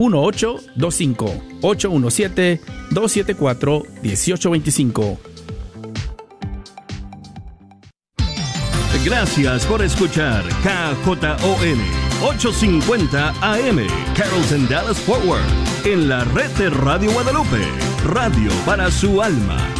1825-817-274-1825. Gracias por escuchar KJON 850 AM Carrollton Dallas Forward en la red de Radio Guadalupe, radio para su alma.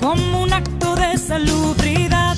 como un acto de salubridad.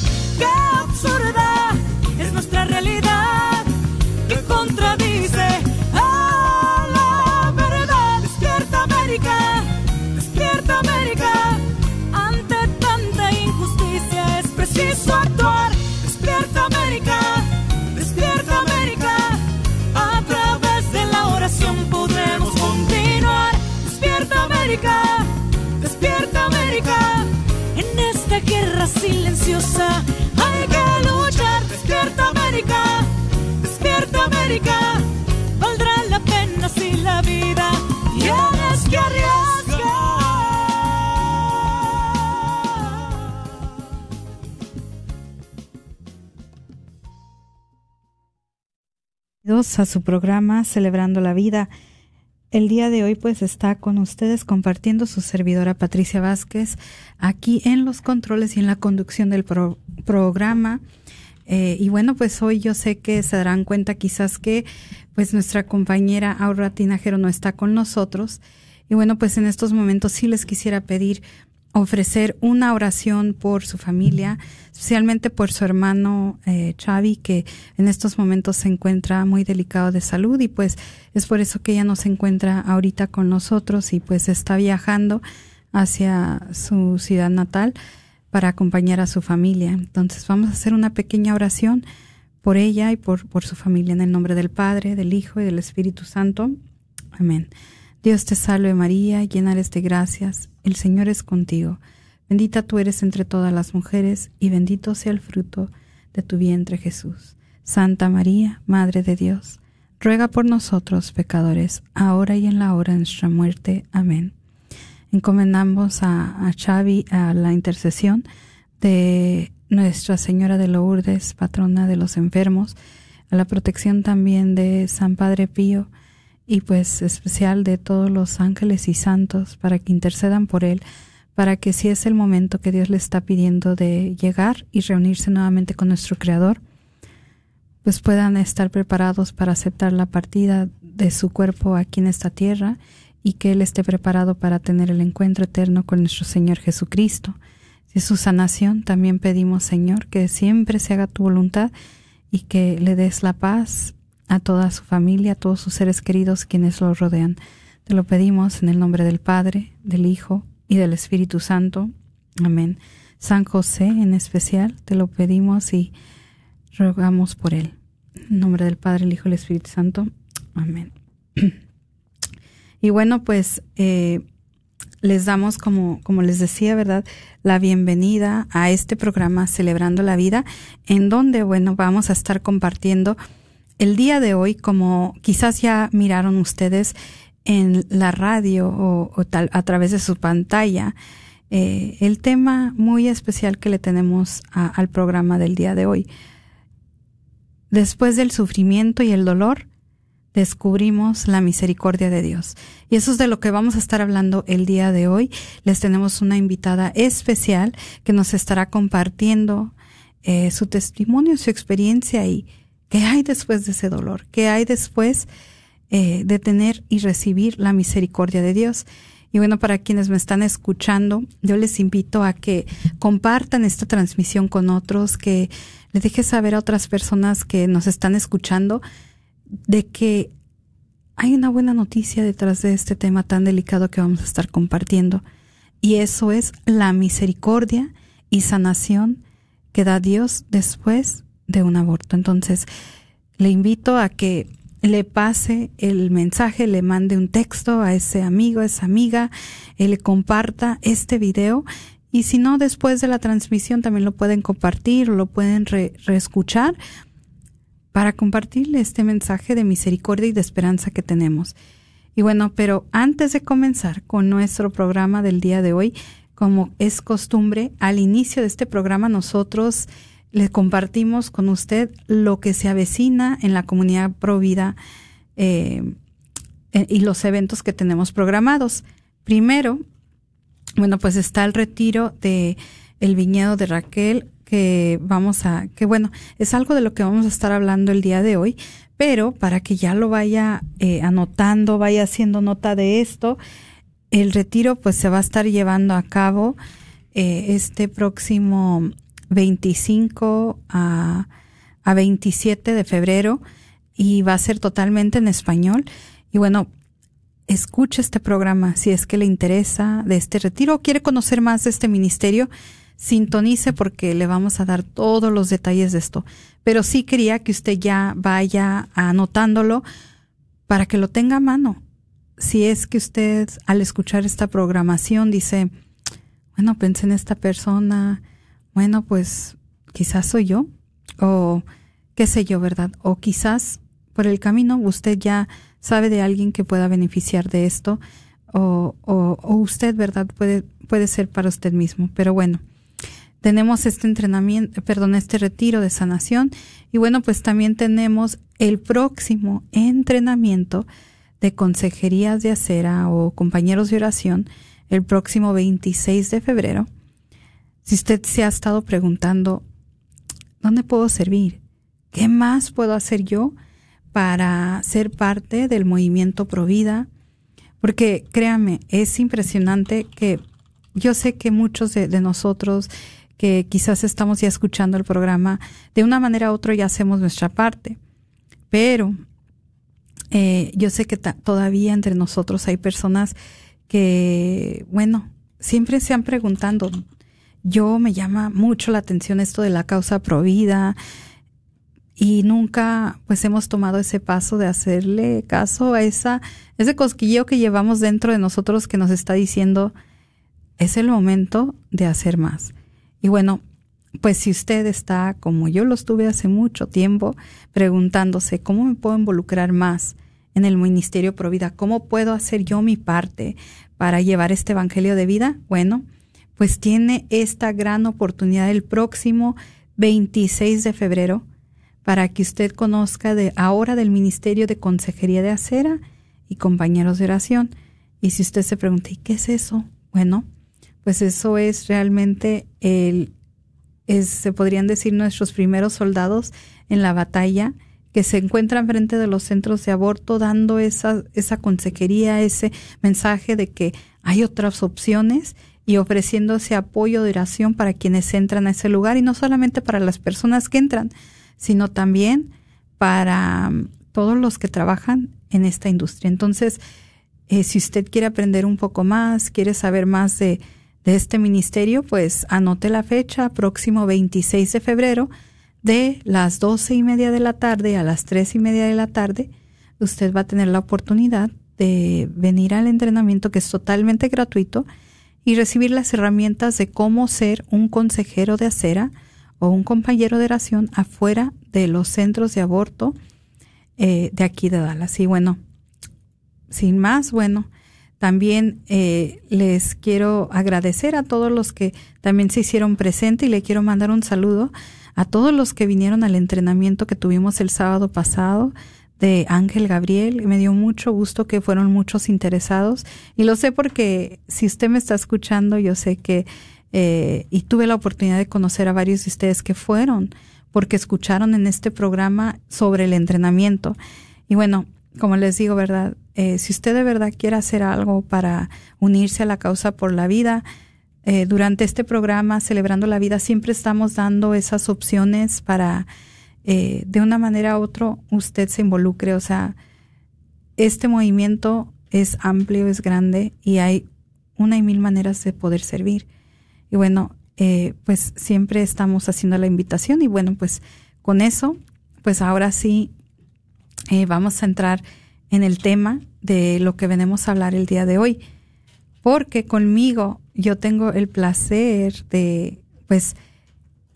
Silenciosa hay que luchar. ¡Despierta América! ¡Despierta América! Valdrá la pena si la vida tienes que arriesgar. A su programa Celebrando la Vida. El día de hoy pues está con ustedes compartiendo su servidora Patricia Vázquez aquí en los controles y en la conducción del pro- programa. Eh, y bueno, pues hoy yo sé que se darán cuenta quizás que pues nuestra compañera Aura Tinajero no está con nosotros. Y bueno, pues en estos momentos sí les quisiera pedir ofrecer una oración por su familia, especialmente por su hermano eh, que en estos momentos se encuentra muy delicado de salud y pues es por eso que ella no se encuentra ahorita con nosotros y pues está viajando hacia su ciudad natal para acompañar a su familia. Entonces vamos a hacer una pequeña oración por ella y por, por su familia en el nombre del Padre, del Hijo y del Espíritu Santo. Amén. Dios te salve María, llena eres de gracias, el Señor es contigo. Bendita tú eres entre todas las mujeres y bendito sea el fruto de tu vientre Jesús. Santa María, Madre de Dios, ruega por nosotros pecadores, ahora y en la hora de nuestra muerte. Amén. Encomendamos a, a Xavi a la intercesión de Nuestra Señora de Lourdes, patrona de los enfermos, a la protección también de San Padre Pío, y pues especial de todos los ángeles y santos para que intercedan por él, para que si es el momento que Dios le está pidiendo de llegar y reunirse nuevamente con nuestro Creador, pues puedan estar preparados para aceptar la partida de su cuerpo aquí en esta tierra y que Él esté preparado para tener el encuentro eterno con nuestro Señor Jesucristo. Es su sanación, también pedimos, Señor, que siempre se haga tu voluntad y que le des la paz a toda su familia, a todos sus seres queridos quienes lo rodean. Te lo pedimos en el nombre del Padre, del Hijo y del Espíritu Santo. Amén. San José en especial, te lo pedimos y rogamos por él. En nombre del Padre, el Hijo y el Espíritu Santo. Amén. Y bueno, pues eh, les damos, como, como les decía, ¿verdad? La bienvenida a este programa Celebrando la Vida, en donde, bueno, vamos a estar compartiendo el día de hoy, como quizás ya miraron ustedes en la radio o, tal, a través de su pantalla, eh, el tema muy especial que le tenemos al programa del día de hoy. Después del sufrimiento y el dolor, descubrimos la misericordia de Dios. Y eso es de lo que vamos a estar hablando el día de hoy. Les tenemos una invitada especial que nos estará compartiendo eh, su testimonio, su experiencia y qué hay después de ese dolor, qué hay después eh, de tener y recibir la misericordia de Dios. Y bueno, para quienes me están escuchando, yo les invito a que compartan esta transmisión con otros, que les deje saber a otras personas que nos están escuchando de que hay una buena noticia detrás de este tema tan delicado que vamos a estar compartiendo. Y eso es la misericordia y sanación que da Dios después de un aborto. Entonces, le invito a que le pase el mensaje, le mande un texto a ese amigo, a esa amiga, le comparta este video. Y si no, después de la transmisión también lo pueden compartir, lo pueden reescuchar para compartirle este mensaje de misericordia y de esperanza que tenemos. Y bueno, pero antes de comenzar con nuestro programa del día de hoy, como es costumbre, al inicio de este programa nosotros le compartimos con usted lo que se avecina en la comunidad Provida eh, eh, y los eventos que tenemos programados. Primero, bueno, pues está el retiro de el viñedo de Raquel que vamos a, que bueno, es algo de lo que vamos a estar hablando el día de hoy, pero para que ya lo vaya eh, anotando, vaya haciendo nota de esto, el retiro pues se va a estar llevando a cabo eh, este próximo 25 a, a 27 de febrero y va a ser totalmente en español. Y bueno, escuche este programa si es que le interesa de este retiro o quiere conocer más de este ministerio sintonice porque le vamos a dar todos los detalles de esto. Pero sí quería que usted ya vaya anotándolo para que lo tenga a mano. Si es que usted al escuchar esta programación dice, bueno, pensé en esta persona, bueno, pues quizás soy yo, o qué sé yo, ¿verdad? O quizás por el camino usted ya sabe de alguien que pueda beneficiar de esto, o, o, o usted, ¿verdad? Puede, puede ser para usted mismo. Pero bueno, tenemos este entrenamiento, perdón, este retiro de sanación y bueno, pues también tenemos el próximo entrenamiento de consejerías de acera o compañeros de oración el próximo 26 de febrero. Si usted se ha estado preguntando, ¿dónde puedo servir? ¿Qué más puedo hacer yo para ser parte del movimiento Provida? Porque créame, es impresionante que yo sé que muchos de, nosotros que quizás estamos ya escuchando el programa, de una manera u otra ya hacemos nuestra parte. Pero eh, yo sé que todavía entre nosotros hay personas que, bueno, siempre se han preguntando, yo me llama mucho la atención esto de la causa provida y nunca pues hemos tomado ese paso de hacerle caso a esa ese cosquilleo que llevamos dentro de nosotros que nos está diciendo es el momento de hacer más. Y bueno, pues si usted está, como yo lo estuve hace mucho tiempo, preguntándose cómo me puedo involucrar más en el Ministerio Provida, cómo puedo hacer yo mi parte para llevar este Evangelio de vida, bueno, pues tiene esta gran oportunidad el próximo 26 de febrero para que usted conozca de ahora del Ministerio de Consejería de Acera y compañeros de oración. Y si usted se pregunta, ¿y qué es eso? Bueno, pues eso es realmente el, es, se podrían decir nuestros primeros soldados en la batalla que se encuentran frente de los centros de aborto dando esa, esa consejería, ese mensaje de que hay otras opciones y ofreciendo ese apoyo de oración para quienes entran a ese lugar y no solamente para las personas que entran, sino también para mm, todos los que trabajan en esta industria. Entonces, eh, si usted quiere aprender un poco más, quiere saber más de, de este ministerio, pues anote la fecha, próximo 26 de febrero, de las doce y media de la tarde a las tres y media de la tarde, usted va a tener la oportunidad de venir al entrenamiento que es totalmente gratuito y recibir las herramientas de cómo ser un consejero de acera o un compañero de oración afuera de los centros de aborto eh, de aquí de Dallas. Y bueno, sin más, bueno, también eh, les quiero agradecer a todos los que también se hicieron presente y le quiero mandar un saludo a todos los que vinieron al entrenamiento que tuvimos el sábado pasado de Ángel Gabriel. Me dio mucho gusto que fueron muchos interesados y lo sé porque si usted me está escuchando, yo sé que eh, y tuve la oportunidad de conocer a varios de ustedes que fueron porque escucharon en este programa sobre el entrenamiento. Y bueno, como les digo, ¿verdad? Eh, si usted de verdad quiere hacer algo para unirse a la causa por la vida, eh, durante este programa, Celebrando la Vida, siempre estamos dando esas opciones para eh, de una manera u otra usted se involucre. O sea, este movimiento es amplio, es grande y hay una y mil maneras de poder servir. Y bueno, eh, pues siempre estamos haciendo la invitación y bueno, pues con eso, pues ahora sí eh, vamos a entrar en el tema de lo que venimos a hablar el día de hoy. Porque conmigo yo tengo el placer de, pues,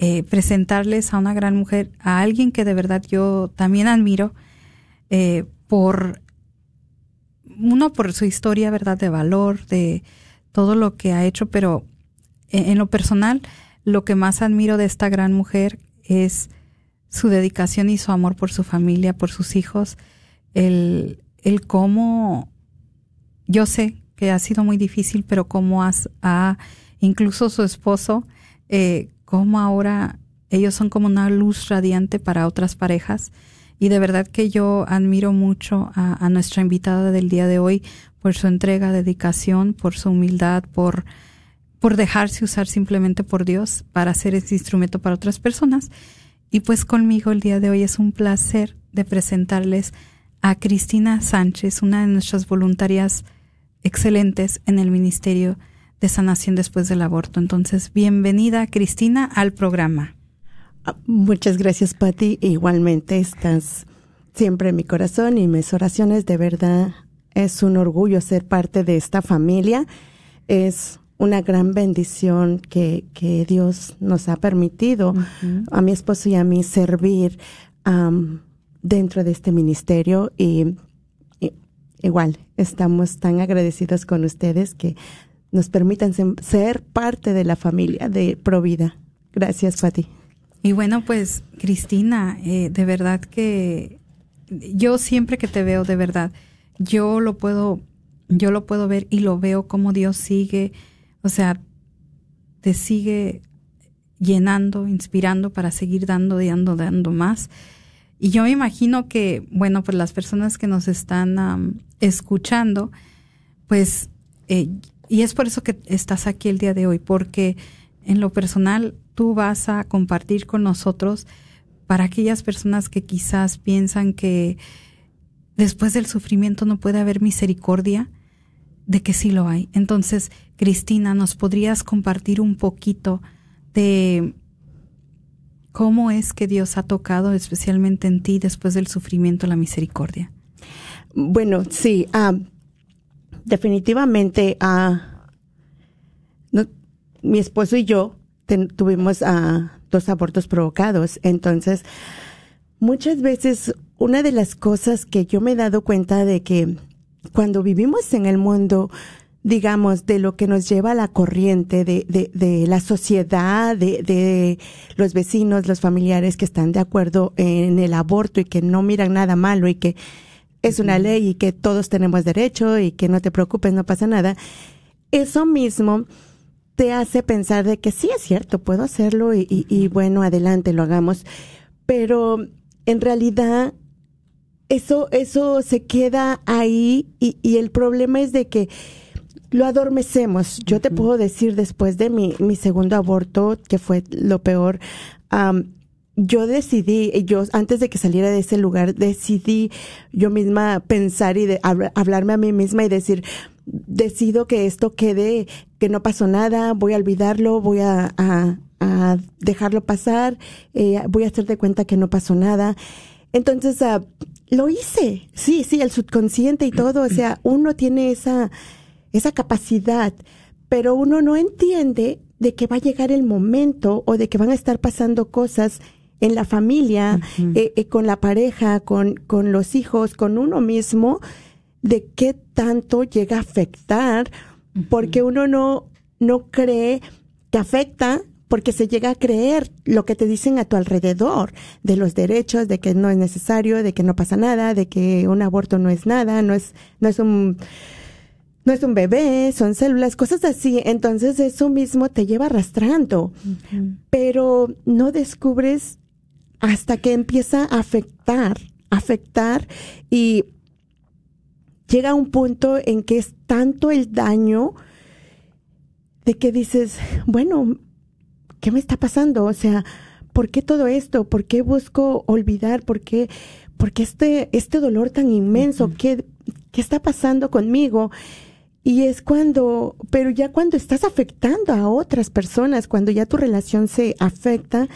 eh, presentarles a una gran mujer, a alguien que de verdad yo también admiro eh, por, uno, por su historia, ¿verdad?, de valor, de todo lo que ha hecho, pero en, lo personal, lo que más admiro de esta gran mujer es su dedicación y su amor por su familia, por sus hijos, el, el cómo, yo sé que ha sido muy difícil, pero cómo has, ha, incluso su esposo, eh, cómo ahora ellos son como una luz radiante para otras parejas. Y de verdad que yo admiro mucho a, nuestra invitada del día de hoy por su entrega, dedicación, por su humildad, por, por dejarse usar simplemente por Dios para hacer ese instrumento para otras personas. Y pues conmigo el día de hoy es un placer de presentarles a Cristina Sánchez, una de nuestras voluntarias excelentes en el Ministerio de sanación después del aborto. Entonces, bienvenida Cristina al programa. Ah, muchas gracias, Patti. Igualmente estás siempre en mi corazón y mis oraciones. De verdad, es un orgullo ser parte de esta familia. Es una gran bendición que, que Dios nos ha permitido a mi esposo y a mí servir dentro de este ministerio y, y, igual estamos tan agradecidos con ustedes que nos permitan ser parte de la familia de Provida. Gracias, Pati. Y bueno, pues Cristina, eh, de verdad que yo siempre que te veo, de verdad, yo lo puedo, yo lo puedo ver y lo veo como Dios sigue, o sea, te sigue llenando, inspirando para seguir dando dando, dando más. Y yo me imagino que, bueno, pues las personas que nos están escuchando, pues eh, y es por eso que estás aquí el día de hoy, porque en lo personal tú vas a compartir con nosotros para aquellas personas que quizás piensan que después del sufrimiento no puede haber misericordia, de que sí lo hay. Entonces, Cristina, ¿nos podrías compartir un poquito de cómo es que Dios ha tocado especialmente en ti después del sufrimiento la misericordia? Bueno, sí. Ah, definitivamente ah, mi esposo y yo tuvimos ah, dos abortos provocados. Entonces, muchas veces una de las cosas que yo me he dado cuenta de que cuando vivimos en el mundo, digamos, de lo que nos lleva a la corriente de, de, de la sociedad, de, de, los vecinos, los familiares que están de acuerdo en el aborto y que no miran nada malo y que es una ley y que todos tenemos derecho y que no te preocupes, no pasa nada. Eso mismo te hace pensar de que sí es cierto, puedo hacerlo y, y, bueno, adelante, lo hagamos. Pero en realidad eso, eso se queda ahí y, y el problema es de que lo adormecemos. Yo te puedo decir después de mi, mi segundo aborto, que fue lo peor, yo decidí, yo antes de que saliera de ese lugar, decidí yo misma pensar y de, hablarme a mí misma y decir, decido que esto quede, que no pasó nada, voy a olvidarlo, voy a, a, dejarlo pasar, eh, voy a hacer de cuenta que no pasó nada. Entonces, uh, lo hice, sí, sí, el subconsciente y todo, o sea, uno tiene esa, esa capacidad, pero uno no entiende de que va a llegar el momento o de que van a estar pasando cosas en la familia, eh, eh, con la pareja, con, con los hijos, con uno mismo, de qué tanto llega a afectar, porque uno no, no cree que afecta, porque se llega a creer lo que te dicen a tu alrededor de los derechos, de que no es necesario, de que no pasa nada, de que un aborto no es nada, no es, no es un, no es un bebé, son células, cosas así. Entonces eso mismo te lleva arrastrando, pero no descubres hasta que empieza a afectar, afectar y llega un punto en que es tanto el daño de que dices, bueno, ¿qué me está pasando? O sea, ¿por qué todo esto? ¿Por qué busco olvidar? ¿Por qué, por qué este, este dolor tan inmenso? ¿Qué, ¿Qué está pasando conmigo? Y es cuando, pero ya cuando estás afectando a otras personas, cuando ya tu relación se afecta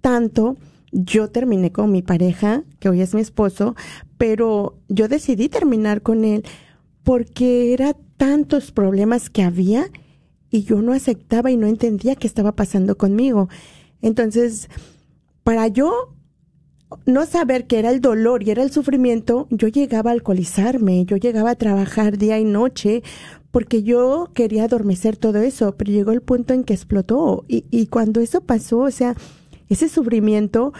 tanto, yo terminé con mi pareja, que hoy es mi esposo, pero yo decidí terminar con él porque era tantos problemas que había y yo no aceptaba y no entendía qué estaba pasando conmigo. Entonces, para yo no saber qué era el dolor y era el sufrimiento, yo llegaba a alcoholizarme, yo llegaba a trabajar día y noche porque yo quería adormecer todo eso, pero llegó el punto en que explotó y, y cuando eso pasó, o sea, ese sufrimiento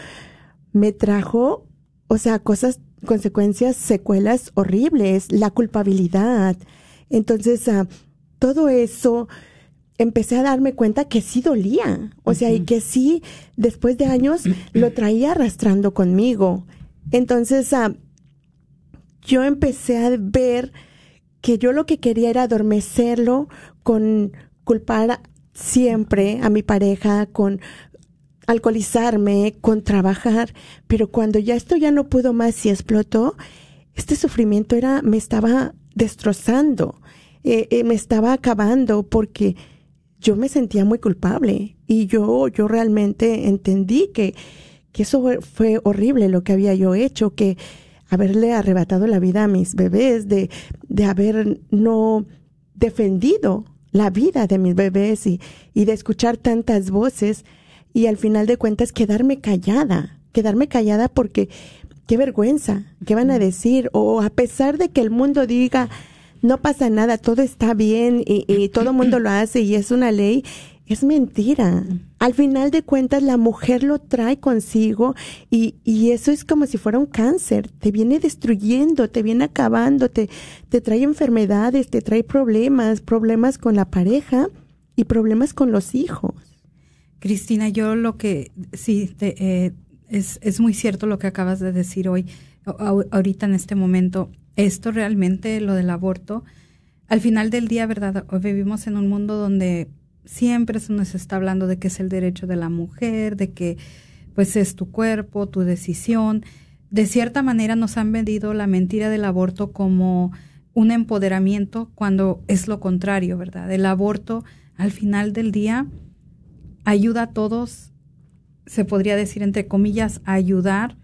me trajo, o sea, cosas, consecuencias, secuelas horribles, la culpabilidad. Entonces, uh, todo eso empecé a darme cuenta que sí dolía, o sea, y que sí, después de años, lo traía arrastrando conmigo. Entonces, uh, yo empecé a ver que yo lo que quería era adormecerlo con culpar siempre a mi pareja, con alcoholizarme, con trabajar, pero cuando ya esto ya no pudo más y explotó, este sufrimiento era, me estaba destrozando, eh, eh, me estaba acabando porque yo me sentía muy culpable y yo, yo realmente entendí que, que eso fue horrible lo que había yo hecho, que haberle arrebatado la vida a mis bebés, de, de haber no defendido la vida de mis bebés y, y de escuchar tantas voces y al final de cuentas quedarme callada, quedarme callada porque qué vergüenza, qué van a decir, o a pesar de que el mundo diga, no pasa nada, todo está bien y, todo el mundo lo hace y es una ley, es mentira. Al final de cuentas, la mujer lo trae consigo y, y, eso es como si fuera un cáncer. Te viene destruyendo, te viene acabando, te, te trae enfermedades, te trae problemas, problemas con la pareja y problemas con los hijos. Cristina, yo lo que sí, eh, es, es muy cierto lo que acabas de decir hoy, ahorita en este momento. Esto realmente, lo del aborto, al final del día, ¿verdad? Hoy vivimos en un mundo donde siempre se nos está hablando de que es el derecho de la mujer, de que pues es tu cuerpo, tu decisión. De cierta manera nos han vendido la mentira del aborto como un empoderamiento cuando es lo contrario, ¿verdad? El aborto al final del día ayuda a todos, se podría decir entre comillas, ayudar,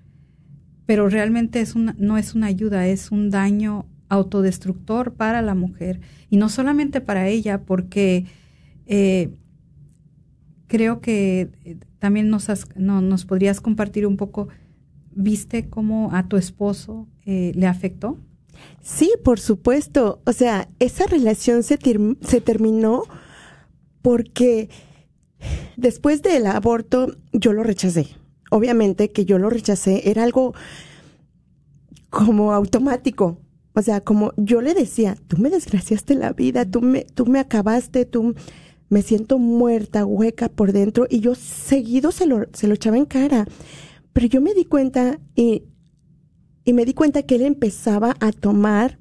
pero realmente es una, no es una ayuda, es un daño autodestructor para la mujer. Y no solamente para ella, porque eh, creo que eh, también nos, no, nos podrías compartir un poco, ¿viste cómo a tu esposo eh, le afectó? Sí, por supuesto. O sea, esa relación se, se terminó porque Después del aborto, yo lo rechacé. Obviamente que yo lo rechacé era algo como automático. O sea, como yo le decía, tú me desgraciaste la vida, tú me, tú me acabaste, tú me siento muerta, hueca por dentro, y yo seguido se lo, se lo echaba en cara. Pero yo me di cuenta y, y me di cuenta que él empezaba a tomar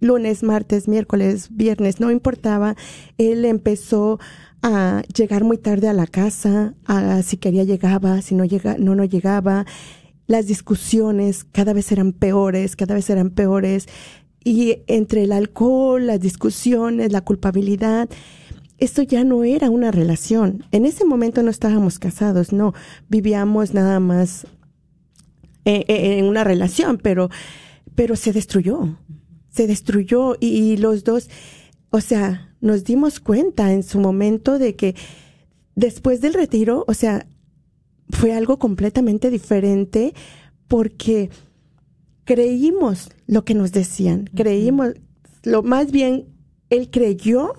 lunes, martes, miércoles, viernes, no importaba, él empezó a llegar muy tarde a la casa, a si quería llegaba, si no llega, no no llegaba. Las discusiones cada vez eran peores, cada vez eran peores. Y entre el alcohol, las discusiones, la culpabilidad, esto ya no era una relación. En ese momento no estábamos casados, no, vivíamos nada más eh, eh, en una relación, pero, pero se destruyó, se destruyó y los dos, o sea, nos dimos cuenta en su momento de que después del retiro, o sea, fue algo completamente diferente porque creímos lo que nos decían, creímos, lo más bien, él creyó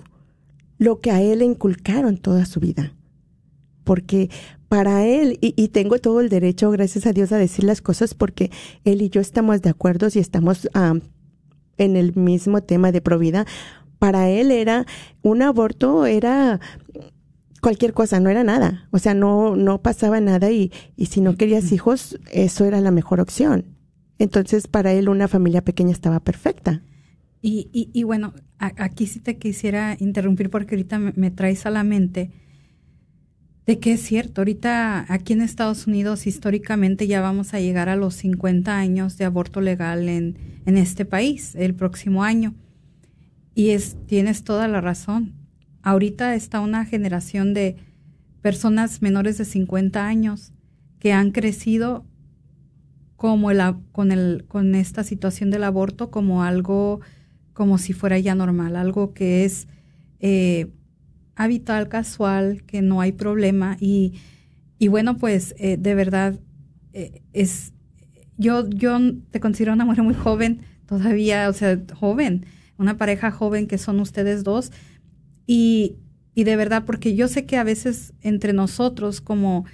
lo que a él le inculcaron toda su vida. porque para él, y, tengo todo el derecho, gracias a Dios, a decir las cosas porque él y yo estamos de acuerdo y estamos en el mismo tema de provida. Para él era un aborto, era cualquier cosa, no era nada. O sea, no, no pasaba nada y, y si no querías hijos, eso era la mejor opción. Entonces, para él una familia pequeña estaba perfecta. Y, y, y bueno, aquí sí te quisiera interrumpir porque ahorita me, traes a la mente de que es cierto, ahorita aquí en Estados Unidos históricamente ya vamos a llegar a los 50 años de aborto legal en, en este país el próximo año. Y es, tienes toda la razón. Ahorita está una generación de personas menores de 50 años que han crecido como el, con, el, con esta situación del aborto como algo como si fuera ya normal, algo que es eh, habitual, casual, que no hay problema y, y bueno, pues eh, de verdad eh, es, yo, yo te considero una mujer muy joven, todavía, o sea, joven, una pareja joven que son ustedes dos y, y de verdad, porque yo sé que a veces entre nosotros como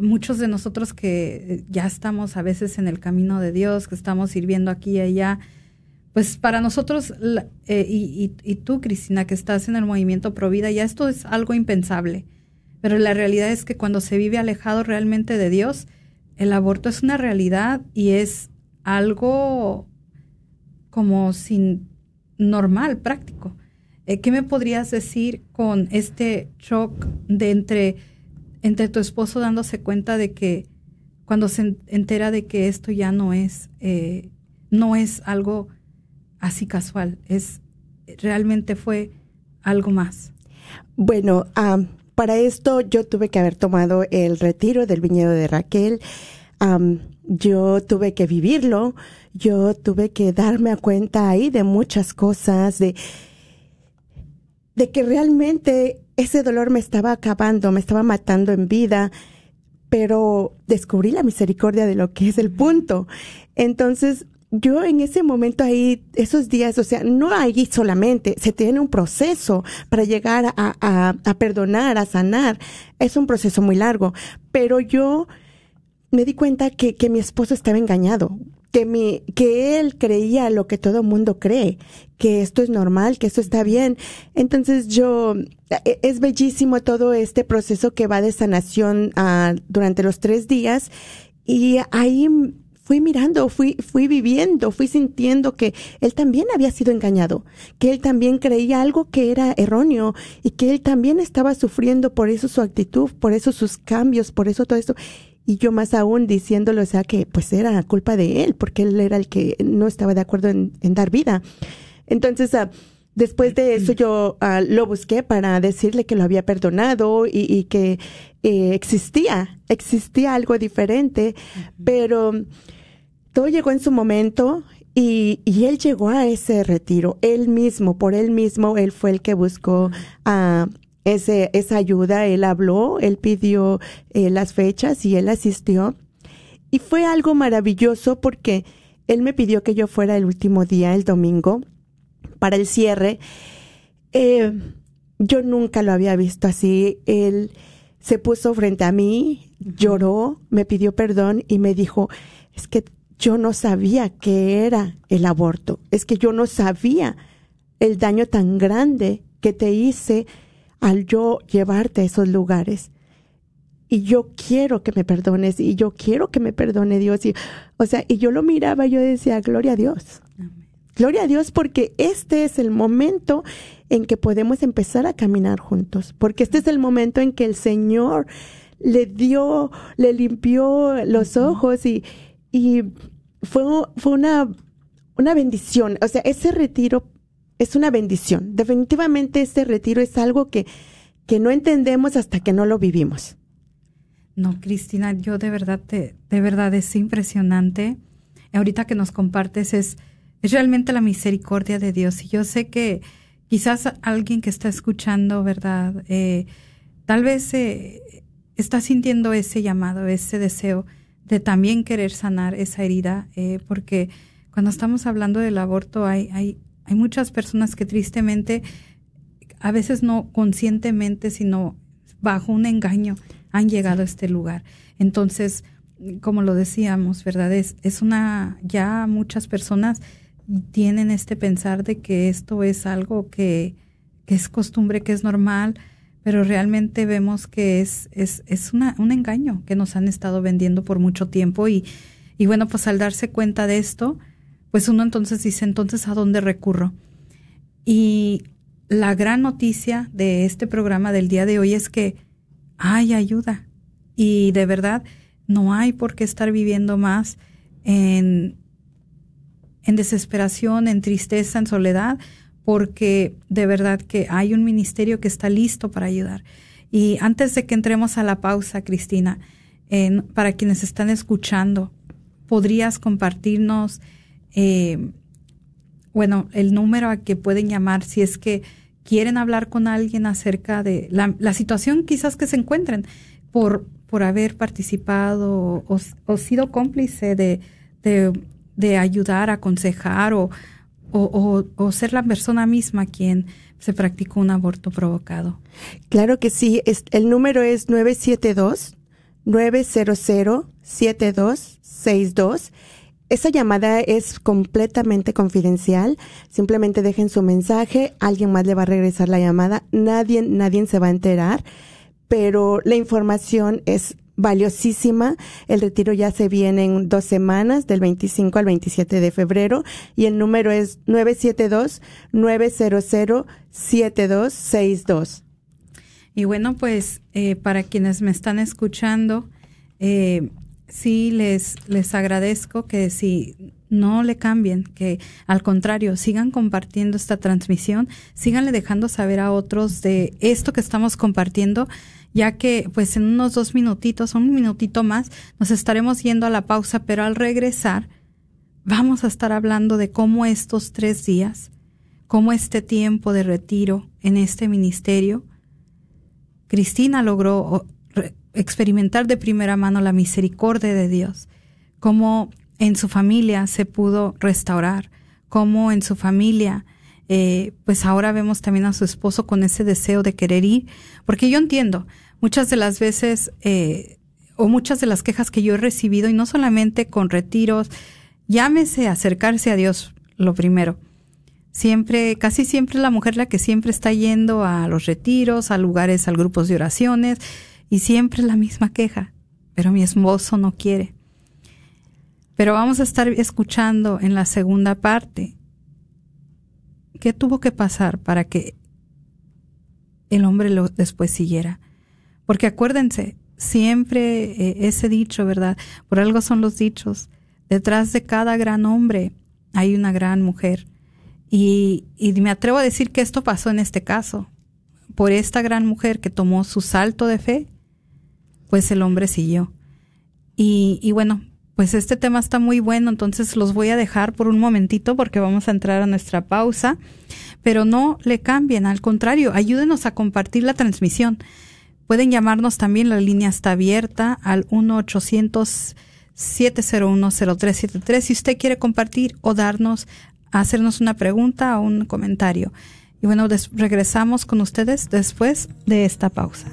muchos de nosotros que ya estamos a veces en el camino de Dios, que estamos sirviendo aquí y allá, pues para nosotros, eh, y, y, tú, Cristina, que estás en el movimiento Provida, ya esto es algo impensable. Pero la realidad es que cuando se vive alejado realmente de Dios, el aborto es una realidad y es algo como sin normal, práctico. Eh, ¿Qué me podrías decir con este shock de entre, entre tu esposo dándose cuenta de que cuando se entera de que esto ya no es, eh, no es algo así casual, es realmente fue algo más. Bueno, para esto yo tuve que haber tomado el retiro del viñedo de Raquel. yo tuve que vivirlo, yo tuve que darme a cuenta ahí de muchas cosas, de, de que realmente ese dolor me estaba acabando, me estaba matando en vida, pero descubrí la misericordia de lo que es el punto. Entonces, yo en ese momento ahí, esos días, o sea, no ahí solamente, se tiene un proceso para llegar a, a, perdonar, a sanar. Es un proceso muy largo, pero yo me di cuenta que, que mi esposo estaba engañado, que mi, que él creía lo que todo mundo cree, que esto es normal, que esto está bien. Entonces yo, e, es bellísimo todo este proceso que va de sanación uh, durante los tres días y ahí fui mirando, fui, fui viviendo, fui sintiendo que él también había sido engañado, que él también creía algo que era erróneo y que él también estaba sufriendo por eso su actitud, por eso sus cambios, por eso todo esto. Y yo más aún diciéndolo, o sea, que pues era culpa de él, porque él era el que no estaba de acuerdo en, dar vida. Entonces, uh, Después de eso yo uh, lo busqué para decirle que lo había perdonado y, y que eh, existía, existía algo diferente, pero todo llegó en su momento y, y, él llegó a ese retiro, él mismo, por él mismo, él fue el que buscó a ese, esa ayuda, él habló, él pidió eh, las fechas y él asistió. Y fue algo maravilloso porque él me pidió que yo fuera el último día, el domingo, para el cierre. Eh, yo nunca lo había visto así. Él se puso frente a mí, lloró, me pidió perdón y me dijo, es que yo no sabía qué era el aborto, es que yo no sabía el daño tan grande que te hice al yo llevarte a esos lugares. Y yo quiero que me perdones y yo quiero que me perdone Dios. Y, o sea, y yo lo miraba y yo decía, gloria a Dios. Gloria a Dios porque este es el momento en que podemos empezar a caminar juntos, porque este es el momento en que el Señor le dio, le limpió los ojos y, y fue, fue una, una bendición. O sea, ese retiro es una bendición. Definitivamente ese retiro es algo que, que no entendemos hasta que no lo vivimos. No, Cristina, yo de verdad, te, de verdad es impresionante. Ahorita que nos compartes es, es realmente la misericordia de Dios. Y yo sé que quizás alguien que está escuchando, ¿verdad? Eh, tal vez eh, está sintiendo ese llamado, ese deseo de también querer sanar esa herida, eh, porque cuando estamos hablando del aborto hay, hay, hay muchas personas que tristemente, a veces no conscientemente, sino bajo un engaño, han llegado a este lugar. Entonces, como lo decíamos, ¿verdad? Es, es una, ya muchas personas tienen este pensar de que esto es algo que, que es costumbre, que es normal, pero realmente vemos que es, es, es una, un engaño que nos han estado vendiendo por mucho tiempo y, y bueno, pues al darse cuenta de esto, pues uno entonces dice, entonces, ¿a dónde recurro? Y la gran noticia de este programa del día de hoy es que hay ayuda y de verdad no hay por qué estar viviendo más en, en desesperación, en tristeza, en soledad, porque de verdad que hay un ministerio que está listo para ayudar. Y antes de que entremos a la pausa, Cristina, para quienes están escuchando, ¿podrías compartirnos, eh, bueno, el número a que pueden llamar si es que quieren hablar con alguien acerca de la, situación quizás que se encuentren por, por haber participado o, sido cómplice de, de, ayudar, aconsejar o, o, o, ser la persona misma quien se practicó un aborto provocado. Claro que sí, el número es 972 900 7262 esa llamada es completamente confidencial. Simplemente dejen su mensaje, alguien más le va a regresar la llamada, nadie, nadie se va a enterar, pero la información es valiosísima. El retiro ya se viene en dos semanas, del 25 al 27 de febrero, y el número es 972-900-7262. Y bueno, pues eh, para quienes me están escuchando, eh, sí les, les agradezco que si no le cambien, que al contrario, sigan compartiendo esta transmisión, síganle dejando saber a otros de esto que estamos compartiendo, ya que pues en unos dos minutitos, un minutito más, nos estaremos yendo a la pausa, pero al regresar vamos a estar hablando de cómo estos tres días, cómo este tiempo de retiro en este ministerio, Cristina logró experimentar de primera mano la misericordia de Dios, cómo en su familia se pudo restaurar, cómo en su familia, eh, pues ahora vemos también a su esposo con ese deseo de querer ir, porque yo entiendo, muchas de las veces, eh, o muchas de las quejas que yo he recibido, y no solamente con retiros, llámese acercarse a Dios, lo primero. Siempre, casi siempre la mujer la que siempre está yendo a los retiros, a lugares, a grupos de oraciones, y siempre la misma queja, pero mi esposo no quiere. Pero vamos a estar escuchando en la segunda parte qué tuvo que pasar para que el hombre lo después siguiera. Porque acuérdense, siempre eh, ese dicho, ¿verdad? Por algo son los dichos. Detrás de cada gran hombre hay una gran mujer. Y, y me atrevo a decir que esto pasó en este caso. Por esta gran mujer que tomó su salto de fe pues el hombre siguió. Y, y bueno, pues este tema está muy bueno, entonces los voy a dejar por un momentito porque vamos a entrar a nuestra pausa, pero no le cambien, al contrario, ayúdenos a compartir la transmisión. Pueden llamarnos también, la línea está abierta al 1-800-701-0373 si usted quiere compartir o darnos, hacernos una pregunta o un comentario. Y bueno, regresamos con ustedes después de esta pausa.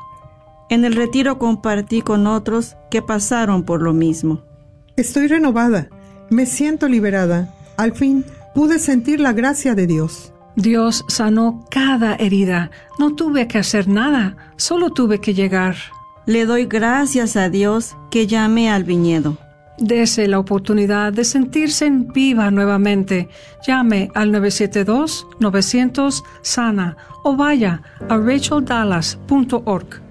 En el retiro compartí con otros que pasaron por lo mismo. Estoy renovada, me siento liberada. Al fin pude sentir la gracia de Dios. Dios sanó cada herida. No tuve que hacer nada, solo tuve que llegar. Le doy gracias a Dios que llamé al viñedo. Dese la oportunidad de sentirse en viva nuevamente. Llame al 972-900 Sana o vaya a racheldallas.org.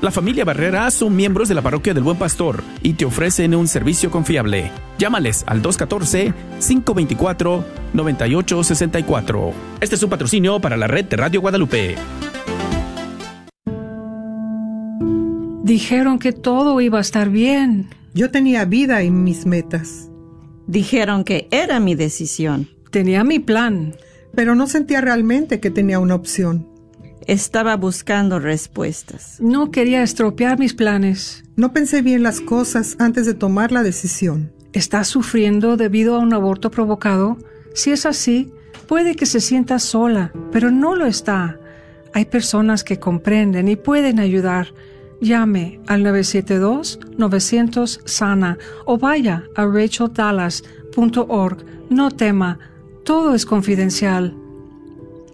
La familia Barrera son miembros de la parroquia del Buen Pastor y te ofrecen un servicio confiable. Llámales al 214-524-9864. Este es un patrocinio para la red de Radio Guadalupe. Dijeron que todo iba a estar bien. Yo tenía vida en mis metas. Dijeron que era mi decisión. Tenía mi plan. Pero no sentía realmente que tenía una opción. Estaba buscando respuestas. No quería estropear mis planes. No pensé bien las cosas antes de tomar la decisión. ¿Estás sufriendo debido a un aborto provocado? Si es así, puede que se sienta sola, pero no lo está. Hay personas que comprenden y pueden ayudar. Llame al 972-900 o vaya a racheldallas.org. No tema, todo es confidencial.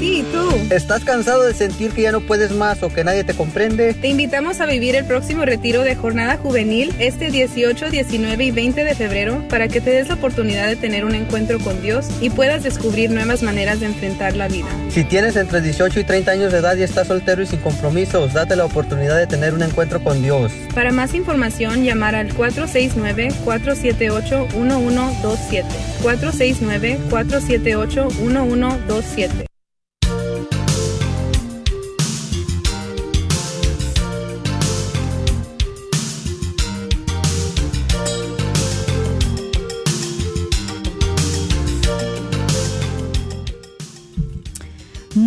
Sí, tú. ¿Estás cansado de sentir que ya no puedes más o que nadie te comprende? Te invitamos a vivir el próximo retiro de jornada juvenil este 18, 19 y 20 de febrero para que te des la oportunidad de tener un encuentro con Dios y puedas descubrir nuevas maneras de enfrentar la vida. Si tienes entre 18 y 30 años de edad y estás soltero y sin compromisos, date la oportunidad de tener un encuentro con Dios. Para más información, llamar al 469-478-1127. 469-478-1127.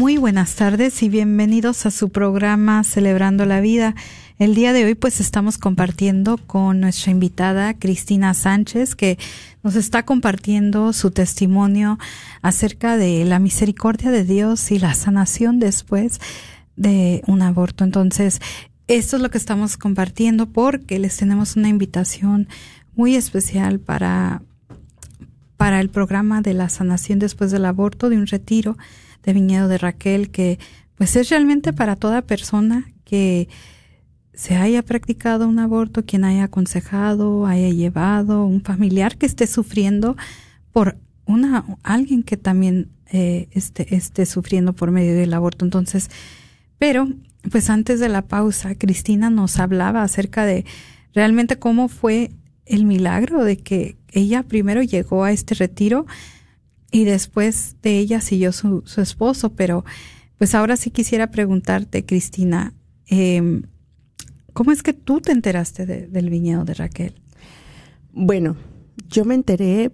Muy buenas tardes y bienvenidos a su programa Celebrando la Vida. El día de hoy pues estamos compartiendo con nuestra invitada Cristina Sánchez que nos está compartiendo su testimonio acerca de la misericordia de Dios y la sanación después de un aborto. Entonces, esto es lo que estamos compartiendo porque les tenemos una invitación muy especial para para el programa de la sanación después del aborto de un retiro de Viñedo de Raquel, que pues es realmente para toda persona que se haya practicado un aborto, quien haya aconsejado, haya llevado, un familiar que esté sufriendo por una alguien que también eh, esté, esté sufriendo por medio del aborto. Entonces, pero pues antes de la pausa, Cristina nos hablaba acerca de realmente cómo fue el milagro de que ella primero llegó a este retiro y después de ella siguió su, su esposo, pero pues ahora sí quisiera preguntarte, Cristina, eh, ¿cómo es que tú te enteraste del viñedo de Raquel? Bueno, yo me enteré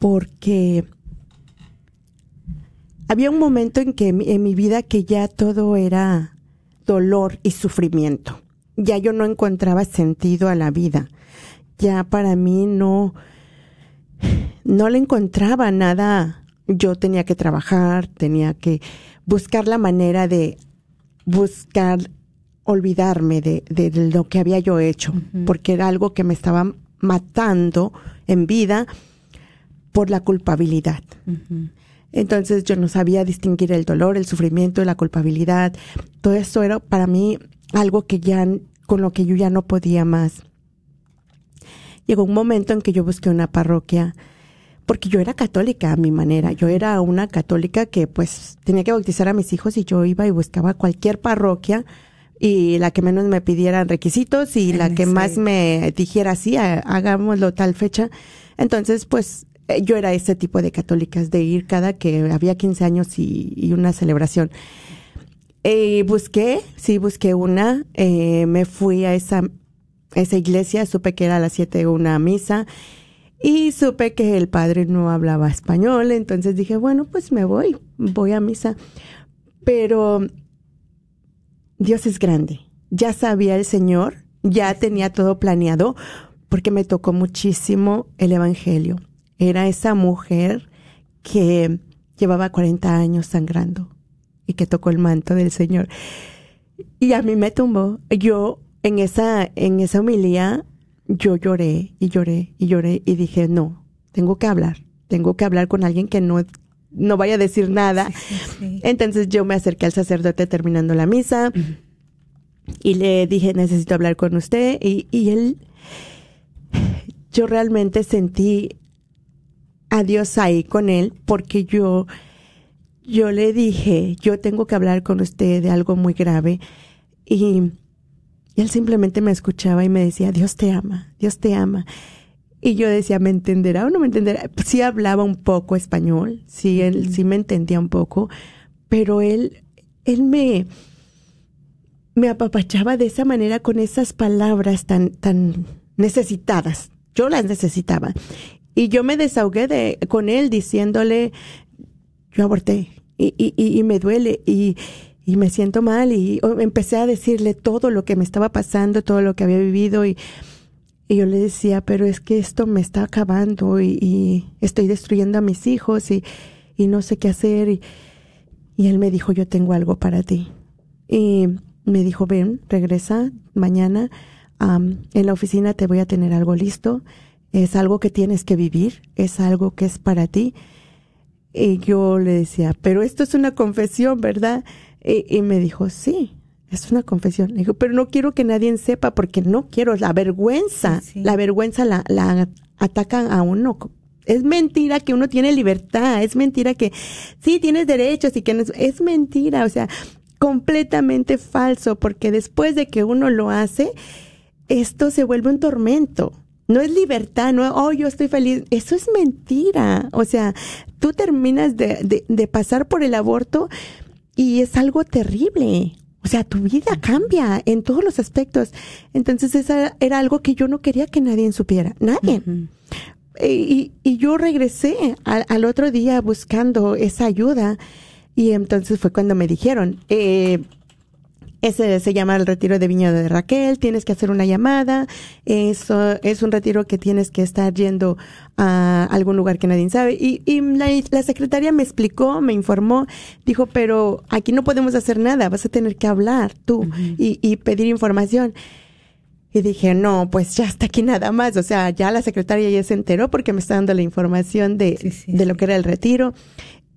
porque había un momento en que en mi vida que ya todo era dolor y sufrimiento. Ya yo no encontraba sentido a la vida. Ya para mí no, no le encontraba nada. Yo tenía que trabajar, tenía que buscar la manera de buscar olvidarme de, de lo que había yo hecho, porque era algo que me estaba matando en vida por la culpabilidad. Entonces yo no sabía distinguir el dolor, el sufrimiento, la culpabilidad. Todo eso era para mí algo que ya con lo que yo ya no podía más. Llegó un momento en que yo busqué una parroquia, porque yo era católica a mi manera. Yo era una católica que pues tenía que bautizar a mis hijos y yo iba y buscaba cualquier parroquia y la que menos me pidieran requisitos y la que más me dijera, sí, hagámoslo tal fecha. Entonces, pues eh, yo era ese tipo de católicas, de ir cada que había 15 años y, una celebración. Eh, busqué, sí, busqué una, eh, me fui a esa, esa iglesia, supe que era a las 7 una misa y supe que el padre no hablaba español, entonces dije, bueno, pues me voy, voy a misa. Pero Dios es grande, ya sabía el Señor, ya tenía todo planeado, porque me tocó muchísimo el Evangelio era esa mujer que llevaba 40 años sangrando y que tocó el manto del Señor. Y a mí me tumbó. Yo en esa, en esa homilía, yo lloré y lloré y lloré y dije, no, tengo que hablar, tengo que hablar con alguien que no, no vaya a decir nada. Entonces yo me acerqué al sacerdote terminando la misa y le dije, necesito hablar con usted. Y, y él, yo realmente sentí a Dios ahí con él porque yo, yo le dije, yo tengo que hablar con usted de algo muy grave y, él simplemente me escuchaba y me decía, Dios te ama, Dios te ama. Y yo decía, ¿me entenderá o no me entenderá? Sí hablaba un poco español, sí, él sí me entendía un poco, pero él, él me, me apapachaba de esa manera con esas palabras tan, tan necesitadas. Yo las necesitaba. Y yo me desahogué de, con él diciéndole, yo aborté y, y, y me duele y, y me siento mal y empecé a decirle todo lo que me estaba pasando, todo lo que había vivido y, yo le decía, pero es que esto me está acabando y, estoy destruyendo a mis hijos y, y no sé qué hacer. Y, él me dijo, yo tengo algo para ti. Y me dijo, ven, regresa mañana. en la oficina te voy a tener algo listo es algo que tienes que vivir, es algo que es para ti. Y yo le decía, pero esto es una confesión, ¿verdad? Y, me dijo, sí, es una confesión. Le dijo, pero no quiero que nadie sepa porque no quiero la vergüenza. La vergüenza la, la atacan a uno. Es mentira que uno tiene libertad, es mentira que sí tienes derechos y que no, es mentira, o sea, completamente falso porque después de que uno lo hace, esto se vuelve un tormento no es libertad, no, oh, yo estoy feliz. Eso es mentira. O sea, tú terminas de, de, pasar por el aborto y es algo terrible. O sea, tu vida cambia en todos los aspectos. Entonces, esa era algo que yo no quería que nadie supiera. Nadie. y, y, yo regresé al, al, otro día buscando esa ayuda. Y entonces fue cuando me dijeron, eh, ese se llama el retiro de Viña de Raquel, tienes que hacer una llamada, eso es un retiro que tienes que estar yendo a algún lugar que nadie sabe. Y, y la, secretaria me explicó, me informó, dijo, pero aquí no podemos hacer nada, vas a tener que hablar tú y, y pedir información. Y dije, no, pues ya está aquí nada más. O sea, ya la secretaria ya se enteró porque me está dando la información de, de lo que era el retiro.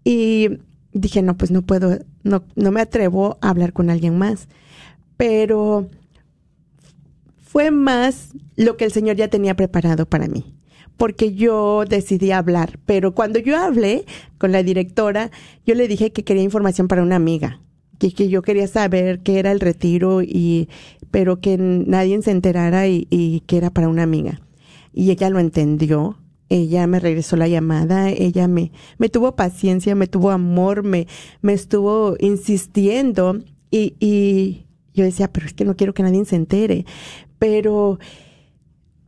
Y dije, no, pues no puedo, no, no me atrevo a hablar con alguien más. Pero fue más lo que el Señor ya tenía preparado para mí, porque yo decidí hablar. Pero cuando yo hablé con la directora, yo le dije que quería información para una amiga, que, que yo quería saber qué era el retiro y, pero que nadie se enterara y, y que era para una amiga. Y ella lo entendió ella me regresó la llamada, ella me, me tuvo paciencia, me tuvo amor, me, me estuvo insistiendo y, y yo decía, pero es que no quiero que nadie se entere. Pero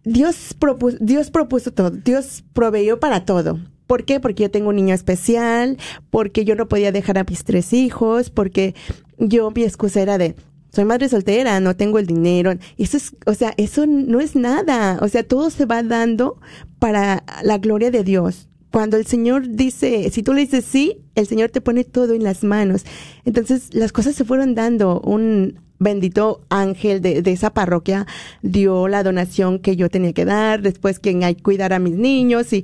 Dios propuso, Dios propuso todo, Dios proveyó para todo. ¿Por qué? Porque yo tengo un niño especial, porque yo no podía dejar a mis tres hijos, porque yo mi excusa era de, soy madre soltera, no tengo el dinero. Eso es, o sea, eso no es nada. O sea, todo se va dando para la gloria de Dios. Cuando el Señor dice, si tú le dices sí, el Señor te pone todo en las manos. Entonces, las cosas se fueron dando. Un bendito ángel de, de esa parroquia dio la donación que yo tenía que dar, después quien hay cuidar a mis niños y,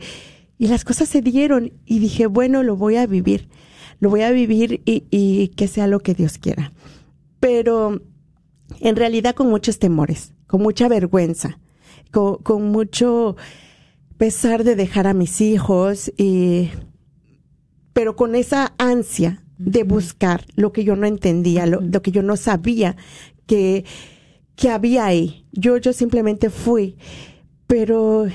y las cosas se dieron. Y dije, bueno, lo voy a vivir. Lo voy a vivir y, y que sea lo que Dios quiera pero en realidad con muchos temores, con mucha vergüenza, con, con mucho pesar de dejar a mis hijos y pero con esa ansia de buscar lo que yo no entendía, lo, lo que yo no sabía que, que había ahí. Yo, yo simplemente fui, pero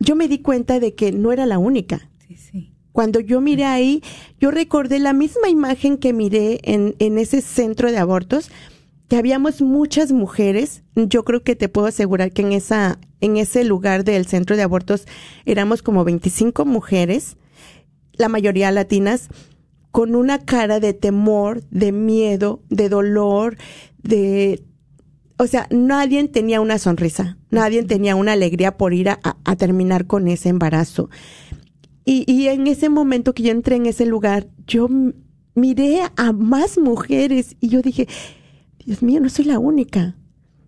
yo me di cuenta de que no era la única. Cuando yo miré ahí, yo recordé la misma imagen que miré en, en ese centro de abortos, que habíamos muchas mujeres. Yo creo que te puedo asegurar que en esa, en ese lugar del centro de abortos éramos como 25 mujeres, la mayoría latinas, con una cara de temor, de miedo, de dolor, de o sea, nadie tenía una sonrisa, nadie tenía una alegría por ir a, a terminar con ese embarazo. Y, y, en ese momento que yo entré en ese lugar, yo miré a más mujeres y yo dije, Dios mío, no soy la única.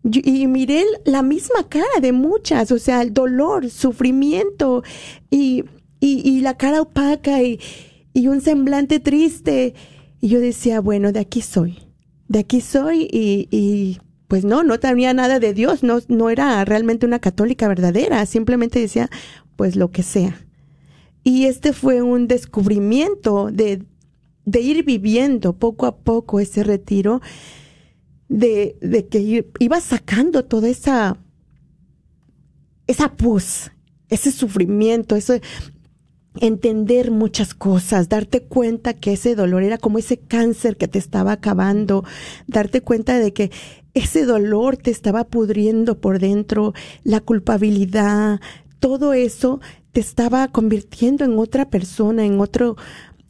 Y miré la misma cara de muchas, o sea, el dolor, sufrimiento y, y, y la cara opaca y, y un semblante triste. Y yo decía, bueno, de aquí soy, de aquí soy y, y pues no, no tenía nada de Dios, no, no era realmente una católica verdadera, simplemente decía, pues lo que sea. Y este fue un descubrimiento de, de ir viviendo poco a poco ese retiro, de, de que iba sacando toda esa, esa pus, ese sufrimiento, eso, entender muchas cosas, darte cuenta que ese dolor era como ese cáncer que te estaba acabando, darte cuenta de que ese dolor te estaba pudriendo por dentro, la culpabilidad, todo eso te estaba convirtiendo en otra persona, en otro,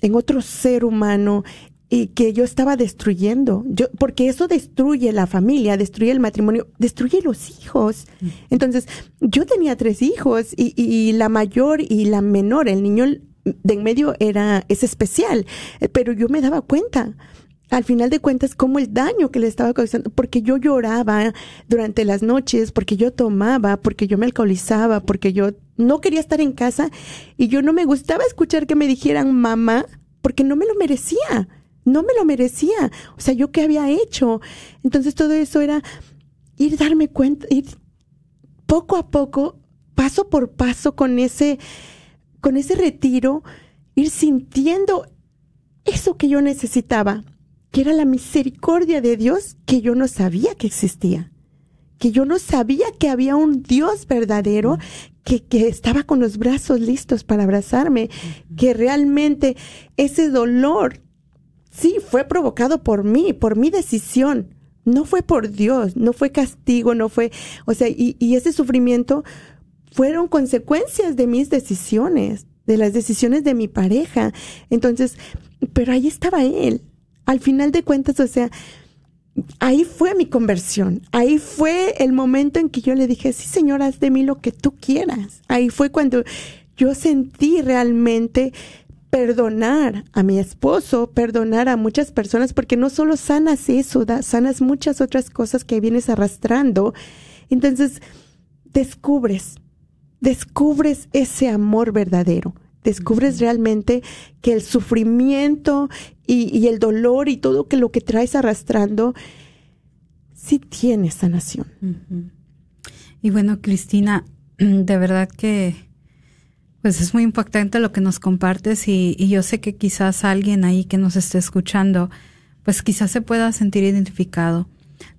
en otro ser humano y que yo estaba destruyendo. Yo, porque eso destruye la familia, destruye el matrimonio, destruye los hijos. Entonces, yo tenía tres hijos y, y la mayor y la menor, el niño de en medio era, es especial, pero yo me daba cuenta al final de cuentas como el daño que le estaba causando, porque yo lloraba durante las noches, porque yo tomaba, porque yo me alcoholizaba, porque yo no quería estar en casa y yo no me gustaba escuchar que me dijeran mamá, porque no me lo merecía, no me lo merecía. O sea, yo qué había hecho. Entonces todo eso era ir darme cuenta, ir poco a poco, paso por paso con ese, con ese retiro, ir sintiendo eso que yo necesitaba que era la misericordia de Dios que yo no sabía que existía, que yo no sabía que había un Dios verdadero que, que estaba con los brazos listos para abrazarme, que realmente ese dolor, sí, fue provocado por mí, por mi decisión, no fue por Dios, no fue castigo, no fue, o sea, y, y ese sufrimiento fueron consecuencias de mis decisiones, de las decisiones de mi pareja. Entonces, pero ahí estaba él, al final de cuentas, o sea, ahí fue mi conversión. Ahí fue el momento en que yo le dije, sí, señor, haz de mí lo que tú quieras. Ahí fue cuando yo sentí realmente perdonar a mi esposo, perdonar a muchas personas, porque no solo sanas eso, sanas muchas otras cosas que vienes arrastrando. Entonces, descubres, descubres ese amor verdadero descubres realmente que el sufrimiento y, y, el dolor y todo que lo que traes arrastrando sí tiene sanación. Uh -huh. Y bueno, Cristina, de verdad que pues es muy impactante lo que nos compartes y, y yo sé que quizás alguien ahí que nos esté escuchando, pues quizás se pueda sentir identificado.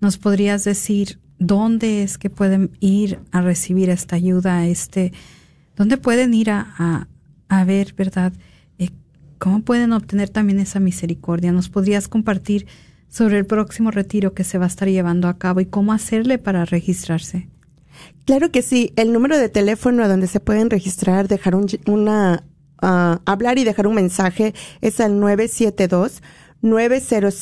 ¿Nos podrías decir dónde es que pueden ir a recibir esta ayuda, este, dónde pueden ir a, a, a ver, verdad? Eh, ¿Cómo pueden obtener también esa misericordia? ¿Nos podrías compartir sobre el próximo retiro que se va a estar llevando a cabo y cómo hacerle para registrarse? Claro que sí. El número de teléfono a donde se pueden registrar, dejar un, una, uh, hablar y dejar un mensaje es al 972 900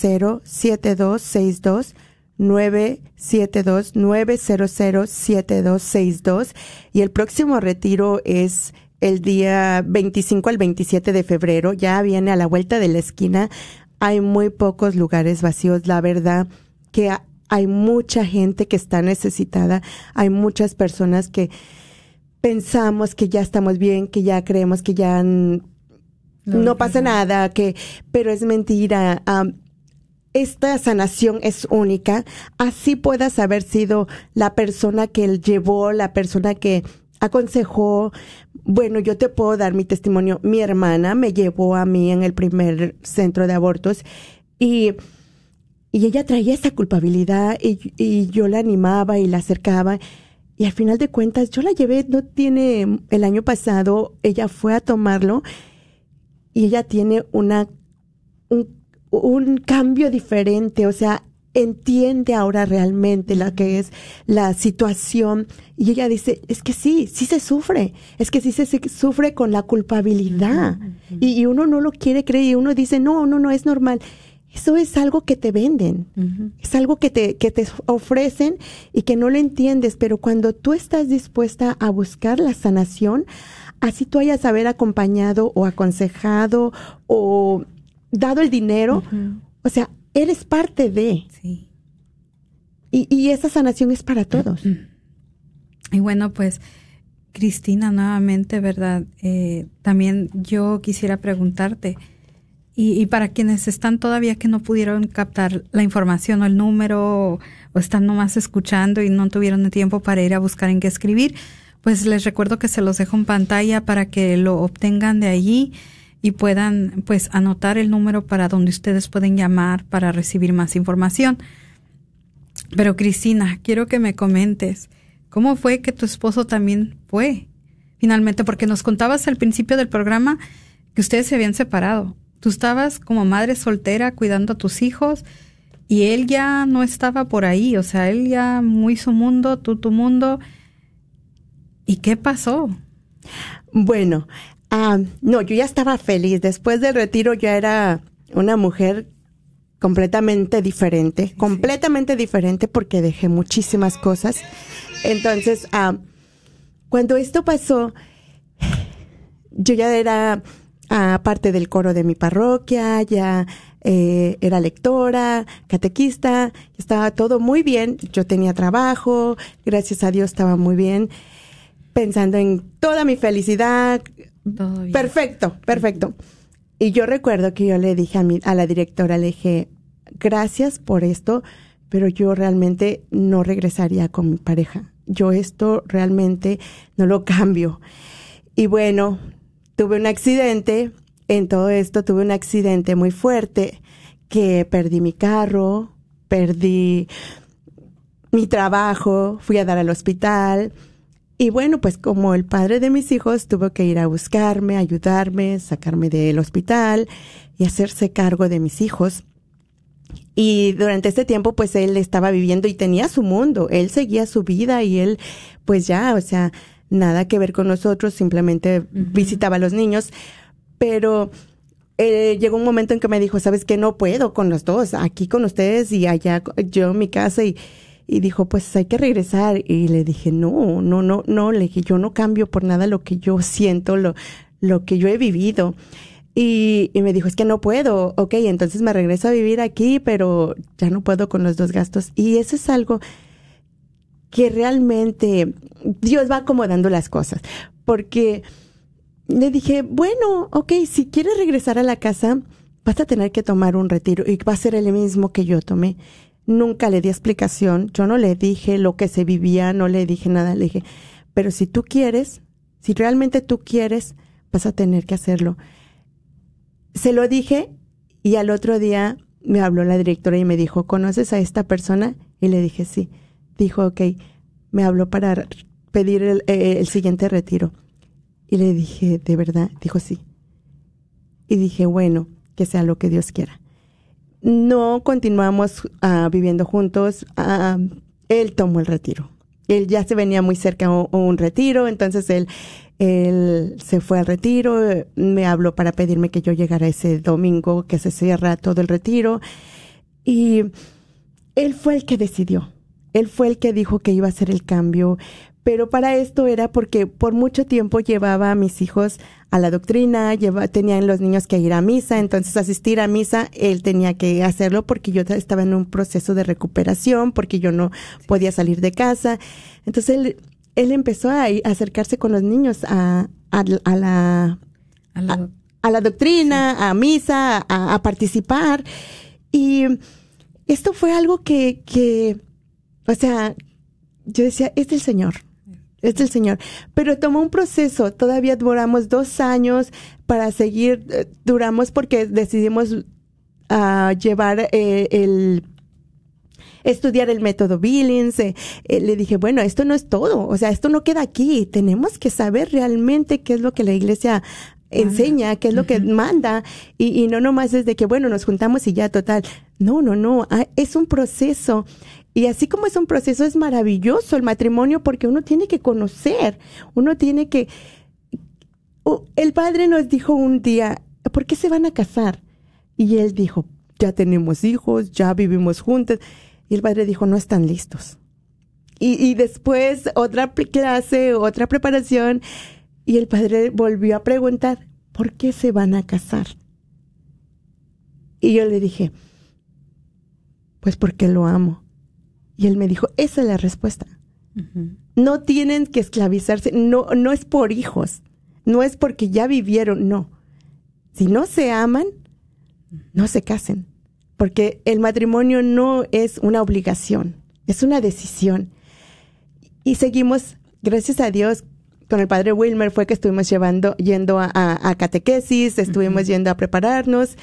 7262 972 900 7262 y el próximo retiro es el día 25 al 27 de febrero. Ya viene a la vuelta de la esquina. Hay muy pocos lugares vacíos. La verdad que hay mucha gente que está necesitada. Hay muchas personas que pensamos que ya estamos bien, que ya creemos que ya no, no pasa nada, que, pero es mentira. Um, esta sanación es única, así puedas haber sido la persona que él llevó, la persona que aconsejó. Bueno, yo te puedo dar mi testimonio. Mi hermana me llevó a mí en el primer centro de abortos y, y ella traía esa culpabilidad y, y yo la animaba y la acercaba. Y al final de cuentas, yo la llevé, no tiene, el año pasado, ella fue a tomarlo y ella tiene una, un, un cambio diferente, o sea, entiende ahora realmente la que es la situación. Y ella dice, es que sí, sí se sufre, es que sí se, se sufre con la culpabilidad y, y, uno no lo quiere creer y uno dice, no, no, no, es normal. Eso es algo que te venden, es algo que te, que te ofrecen y que no lo entiendes, pero cuando tú estás dispuesta a buscar la sanación, así tú hayas haber acompañado o aconsejado o dado el dinero, o sea, eres parte de. Sí. Y, y esa sanación es para todos. Y bueno, pues, Cristina, nuevamente, ¿verdad? Eh, también yo quisiera preguntarte, y, y, para quienes están todavía que no pudieron captar la información o el número, o, o están nomás escuchando y no tuvieron el tiempo para ir a buscar en qué escribir, pues les recuerdo que se los dejo en pantalla para que lo obtengan de allí y puedan pues anotar el número para donde ustedes pueden llamar para recibir más información. Pero Cristina, quiero que me comentes cómo fue que tu esposo también fue finalmente, porque nos contabas al principio del programa que ustedes se habían separado. Tú estabas como madre soltera cuidando a tus hijos y él ya no estaba por ahí, o sea, él ya muy su mundo, tú tu mundo. ¿Y qué pasó? Bueno, Ah, no, yo ya estaba feliz. Después del retiro ya era una mujer completamente diferente, sí, completamente diferente porque dejé muchísimas cosas. Entonces, ah, cuando esto pasó, yo ya era ah, parte del coro de mi parroquia, ya eh, era lectora, catequista, estaba todo muy bien. Yo tenía trabajo, gracias a Dios estaba muy bien, pensando en toda mi felicidad, Perfecto, perfecto. Y yo recuerdo que yo le dije a, mi, a la directora, le dije, gracias por esto, pero yo realmente no regresaría con mi pareja. Yo esto realmente no lo cambio. Y bueno, tuve un accidente, en todo esto tuve un accidente muy fuerte, que perdí mi carro, perdí mi trabajo, fui a dar al hospital, y bueno, pues como el padre de mis hijos tuvo que ir a buscarme, ayudarme, sacarme del hospital y hacerse cargo de mis hijos. Y durante este tiempo, pues él estaba viviendo y tenía su mundo, él seguía su vida y él, pues ya, o sea, nada que ver con nosotros, simplemente uh -huh. visitaba a los niños. Pero eh, llegó un momento en que me dijo, sabes que no puedo con los dos, aquí con ustedes y allá yo en mi casa y y dijo, pues hay que regresar. Y le dije, no, no, no, no, le dije, yo no cambio por nada lo que yo siento, lo, lo que yo he vivido. Y, y me dijo, es que no puedo. Ok, entonces me regreso a vivir aquí, pero ya no puedo con los dos gastos. Y eso es algo que realmente Dios va acomodando las cosas. Porque le dije, bueno, ok, si quieres regresar a la casa, vas a tener que tomar un retiro y va a ser el mismo que yo tomé nunca le di explicación, yo no le dije lo que se vivía, no le dije nada, le dije, pero si tú quieres, si realmente tú quieres, vas a tener que hacerlo. Se lo dije y al otro día me habló la directora y me dijo, ¿conoces a esta persona? Y le dije, sí. Dijo, ok, me habló para pedir el, eh, el siguiente retiro. Y le dije, ¿de verdad? Dijo, sí. Y dije, bueno, que sea lo que Dios quiera no continuamos uh, viviendo juntos, uh, él tomó el retiro. Él ya se venía muy cerca a un, un retiro, entonces él, él se fue al retiro, me habló para pedirme que yo llegara ese domingo que se cierra todo el retiro y él fue el que decidió. Él fue el que dijo que iba a hacer el cambio, pero para esto era porque por mucho tiempo llevaba a mis hijos a la doctrina, lleva, tenían los niños que ir a misa, entonces asistir a misa, él tenía que hacerlo porque yo estaba en un proceso de recuperación, porque yo no podía salir de casa. Entonces él, él empezó a, a acercarse con los niños a, a, a la, a, a, la doctrina, sí. a misa, a, a participar. Y esto fue algo que, que, o sea, yo decía, es del Señor, es del Señor. Pero tomó un proceso, todavía duramos dos años para seguir, eh, duramos porque decidimos ah, llevar eh, el estudiar el método Billings. eh, eh, le dije, bueno, esto no es todo, o sea, esto no queda aquí. Tenemos que saber realmente qué es lo que la iglesia enseña, qué es lo que manda, y, y no nomás desde que, bueno, nos juntamos y ya, total. No, no, no, ah, es un proceso. Y así como es un proceso, es maravilloso el matrimonio porque uno tiene que conocer, uno tiene que... El padre nos dijo un día, ¿por qué se van a casar? Y él dijo, ya tenemos hijos, ya vivimos juntos. Y el padre dijo, no están listos. Y, y después otra clase, otra preparación, y el padre volvió a preguntar, ¿por qué se van a casar? Y yo le dije, pues porque lo amo. Y él me dijo, esa es la respuesta. No tienen que esclavizarse, no, no es por hijos, no es porque ya vivieron, no. Si no se aman, no se casen, porque el matrimonio no es una obligación, es una decisión. Y seguimos, gracias a Dios, con el padre Wilmer fue que estuvimos llevando, yendo a, a- a catequesis, estuvimos yendo a prepararnos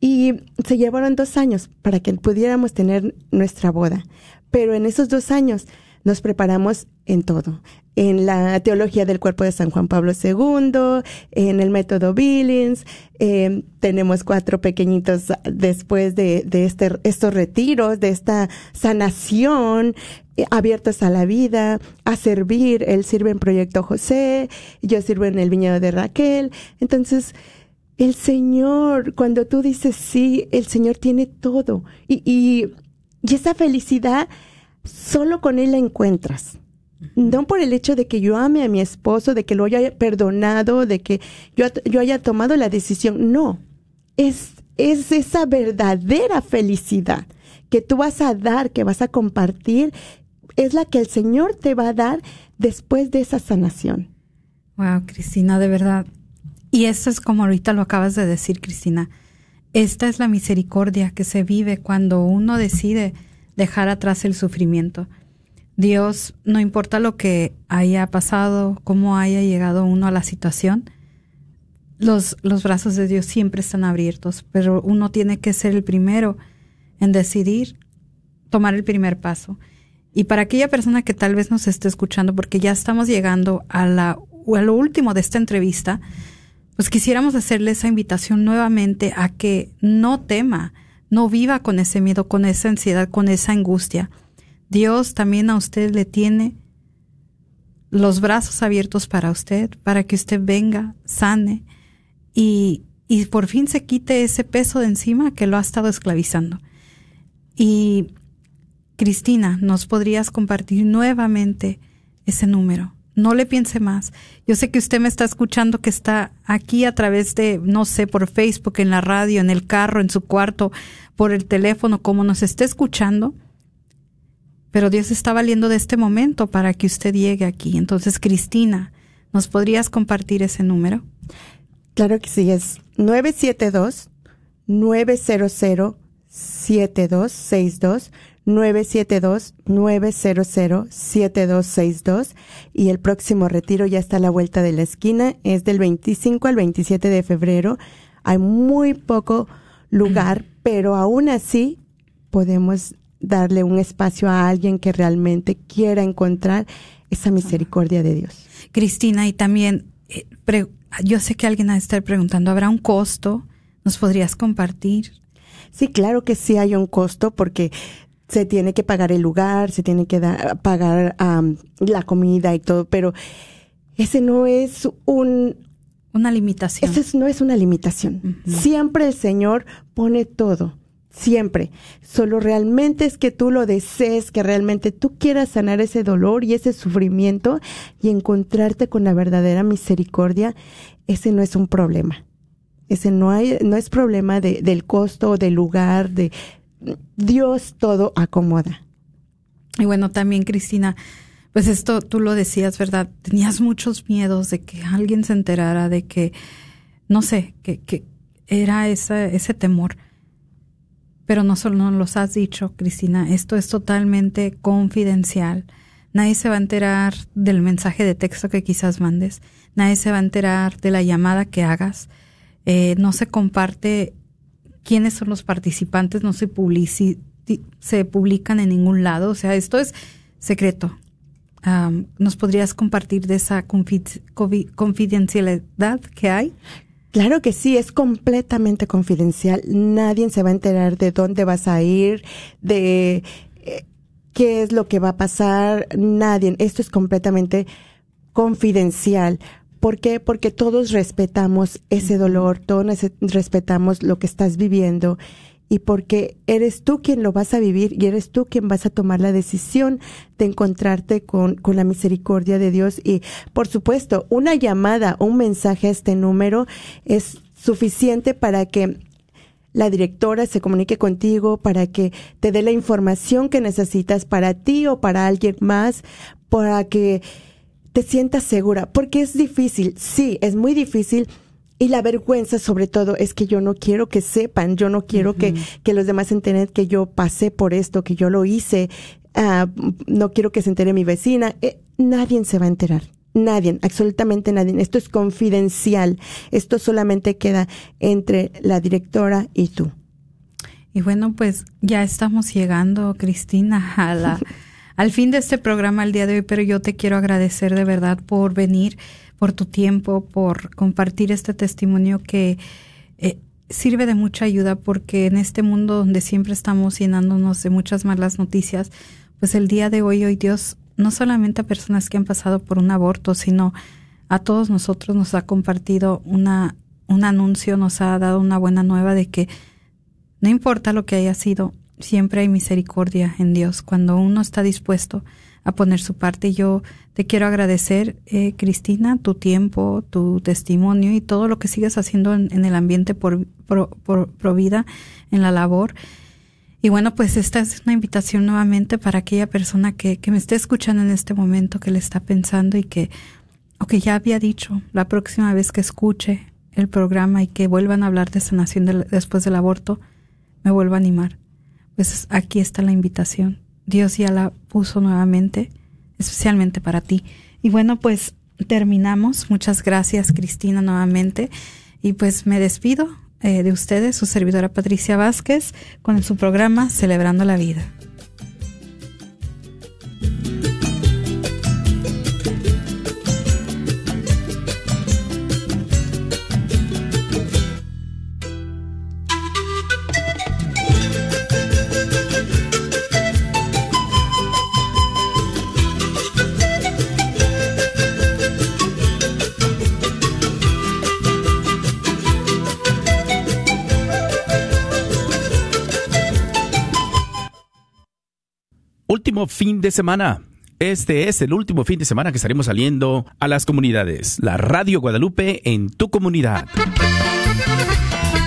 y se llevaron dos años para que pudiéramos tener nuestra boda. Pero en esos dos años nos preparamos en todo. En la teología del cuerpo de San Juan Pablo II, en el método Billings, eh, tenemos cuatro pequeñitos después de, de este, estos retiros, de esta sanación, eh, abiertos a la vida, a servir. Él sirve en Proyecto José, yo sirvo en el viñedo de Raquel. Entonces, el Señor, cuando tú dices sí, el Señor tiene todo. Y, y, y esa felicidad solo con Él la encuentras. No por el hecho de que yo ame a mi esposo, de que lo haya perdonado, de que yo, yo haya tomado la decisión. No. Es, es esa verdadera felicidad que tú vas a dar, que vas a compartir, es la que el Señor te va a dar después de esa sanación. Wow, Cristina, de verdad. Y esto es como ahorita lo acabas de decir, Cristina. Esta es la misericordia que se vive cuando uno decide dejar atrás el sufrimiento. Dios, no importa lo que haya pasado, cómo haya llegado uno a la situación, los, los brazos de Dios siempre están abiertos, pero uno tiene que ser el primero en decidir tomar el primer paso. Y para aquella persona que tal vez nos esté escuchando, porque ya estamos llegando a, la, a lo último de esta entrevista, pues quisiéramos hacerle esa invitación nuevamente a que no tema, no viva con ese miedo, con esa ansiedad, con esa angustia. Dios también a usted le tiene los brazos abiertos para usted, para que usted venga, sane y, y por fin se quite ese peso de encima que lo ha estado esclavizando. Y Cristina, ¿nos podrías compartir nuevamente ese número? No le piense más. Yo sé que usted me está escuchando, que está aquí a través de, no sé, por Facebook, en la radio, en el carro, en su cuarto, por el teléfono, como nos esté escuchando. Pero Dios está valiendo de este momento para que usted llegue aquí. Entonces, Cristina, ¿nos podrías compartir ese número? Claro que sí, es 972 900 7262 972-900-7262 y el próximo retiro ya está a la vuelta de la esquina, es del 25 al 27 de febrero. Hay muy poco lugar, pero aún así podemos darle un espacio a alguien que realmente quiera encontrar esa misericordia de Dios. Cristina, y también, eh, pre- yo sé que alguien va a estar preguntando, ¿habrá un costo? ¿Nos podrías compartir? Sí, claro que sí hay un costo porque se tiene que pagar el lugar, se tiene que dar, pagar um, la comida y todo, pero ese no es un... Una limitación. Ese no es una limitación. Siempre el Señor pone todo, siempre. Solo realmente es que tú lo desees, que realmente tú quieras sanar ese dolor y ese sufrimiento y encontrarte con la verdadera misericordia, ese no es un problema. Ese no hay, no es problema de, del costo, del lugar, de Dios todo acomoda. Y bueno, también Cristina, pues esto tú lo decías, ¿verdad? Tenías muchos miedos de que alguien se enterara, de que, no sé, que, que era ese temor. pero no solo nos los has dicho, Cristina, esto es totalmente confidencial. Nadie se va a enterar del mensaje de texto que quizás mandes, nadie se va a enterar de la llamada que hagas, eh, no se comparte quiénes son los participantes, no se, publici se publican en ningún lado, o sea, esto es secreto. ¿Nos podrías compartir de esa confidencialidad que hay? Claro que sí, es completamente confidencial. Nadie se va a enterar de dónde vas a ir, de eh, qué es lo que va a pasar. Nadie. Esto es completamente confidencial. ¿Por qué? Porque todos respetamos ese dolor, todos respetamos lo que estás viviendo y porque eres tú quien lo vas a vivir y eres tú quien vas a tomar la decisión de encontrarte con, con la misericordia de Dios. Y por supuesto, una llamada, un mensaje a este número es suficiente para que la directora se comunique contigo, para que te dé la información que necesitas para ti o para alguien más, para que te sientas segura, porque es difícil, sí, es muy difícil y la vergüenza sobre todo es que yo no quiero que sepan, yo no quiero que, que los demás enteren que yo pasé por esto, que yo lo hice, ah, no quiero que se entere mi vecina, eh, nadie se va a enterar. Nadie, absolutamente nadie. Esto es confidencial. Esto solamente queda entre la directora y tú. Y bueno, pues ya estamos llegando, Cristina, a la, al fin de este programa el día de hoy, pero yo te quiero agradecer de verdad por venir por tu tiempo, por compartir este testimonio que eh, sirve de mucha ayuda porque en este mundo donde siempre estamos llenándonos de muchas malas noticias, pues el día de hoy, hoy Dios, no solamente a personas que han pasado por un aborto, sino a todos nosotros nos ha compartido una, un anuncio, nos ha dado una buena nueva de que no importa lo que haya sido, siempre hay misericordia en Dios cuando uno está dispuesto a poner su parte. Yo te quiero agradecer, eh, Cristina, tu tiempo, tu testimonio y todo lo que sigues haciendo en, el ambiente por, por, vida, en la labor. Y bueno, pues esta es una invitación nuevamente para aquella persona que, me esté escuchando en este momento, que le está pensando y que, o que ya había dicho, la próxima vez que escuche el programa y que vuelvan a hablar de sanación después del aborto, me vuelva a animar. Pues aquí está la invitación Dios ya la puso nuevamente, especialmente para ti. Y bueno, pues terminamos. Muchas gracias, Cristina, nuevamente. Y pues me despido eh, de ustedes, su servidora Patricia Vázquez, con su programa Celebrando la Vida. Último fin de semana. Este es el último fin de semana que estaremos saliendo a las comunidades. La Radio Guadalupe en tu comunidad.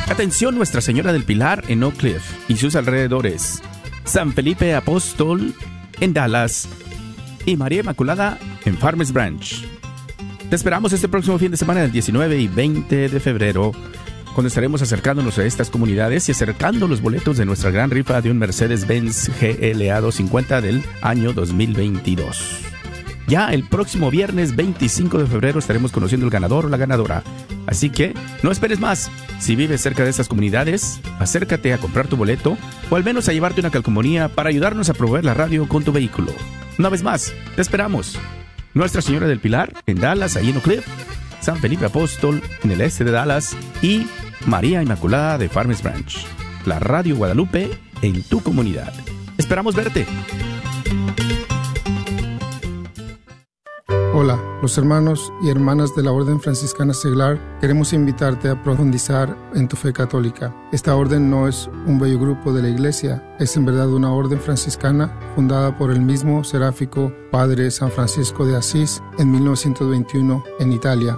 Atención Nuestra Señora del Pilar en Oak Cliff y sus alrededores. San Felipe Apóstol en Dallas y María Inmaculada en Farmers Branch. Te esperamos este próximo fin de semana del 19 y 20 de febrero cuando estaremos acercándonos a estas comunidades y acercando los boletos de nuestra gran rifa de un Mercedes-Benz GLA 250 del año 2022. Ya el próximo viernes 25 de febrero estaremos conociendo el ganador o la ganadora. Así que no esperes más. Si vives cerca de estas comunidades, acércate a comprar tu boleto o al menos a llevarte una calcomanía para ayudarnos a proveer la radio con tu vehículo. Una vez más, te esperamos. Nuestra Señora del Pilar en Dallas, ahí en San Felipe Apóstol en el este de Dallas y María Inmaculada de Farmers Branch, la Radio Guadalupe en tu comunidad. Esperamos verte. Hola, los hermanos y hermanas de la Orden Franciscana Seglar queremos invitarte a profundizar en tu fe católica. Esta orden no es un bello grupo de la Iglesia, es en verdad una orden franciscana fundada por el mismo seráfico Padre San Francisco de Asís en 1921 en Italia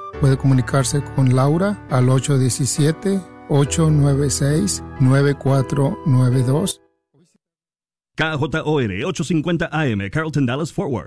Puede comunicarse con Laura al 817-896-9492. KJOR 850 AM, Carlton Dallas Forward.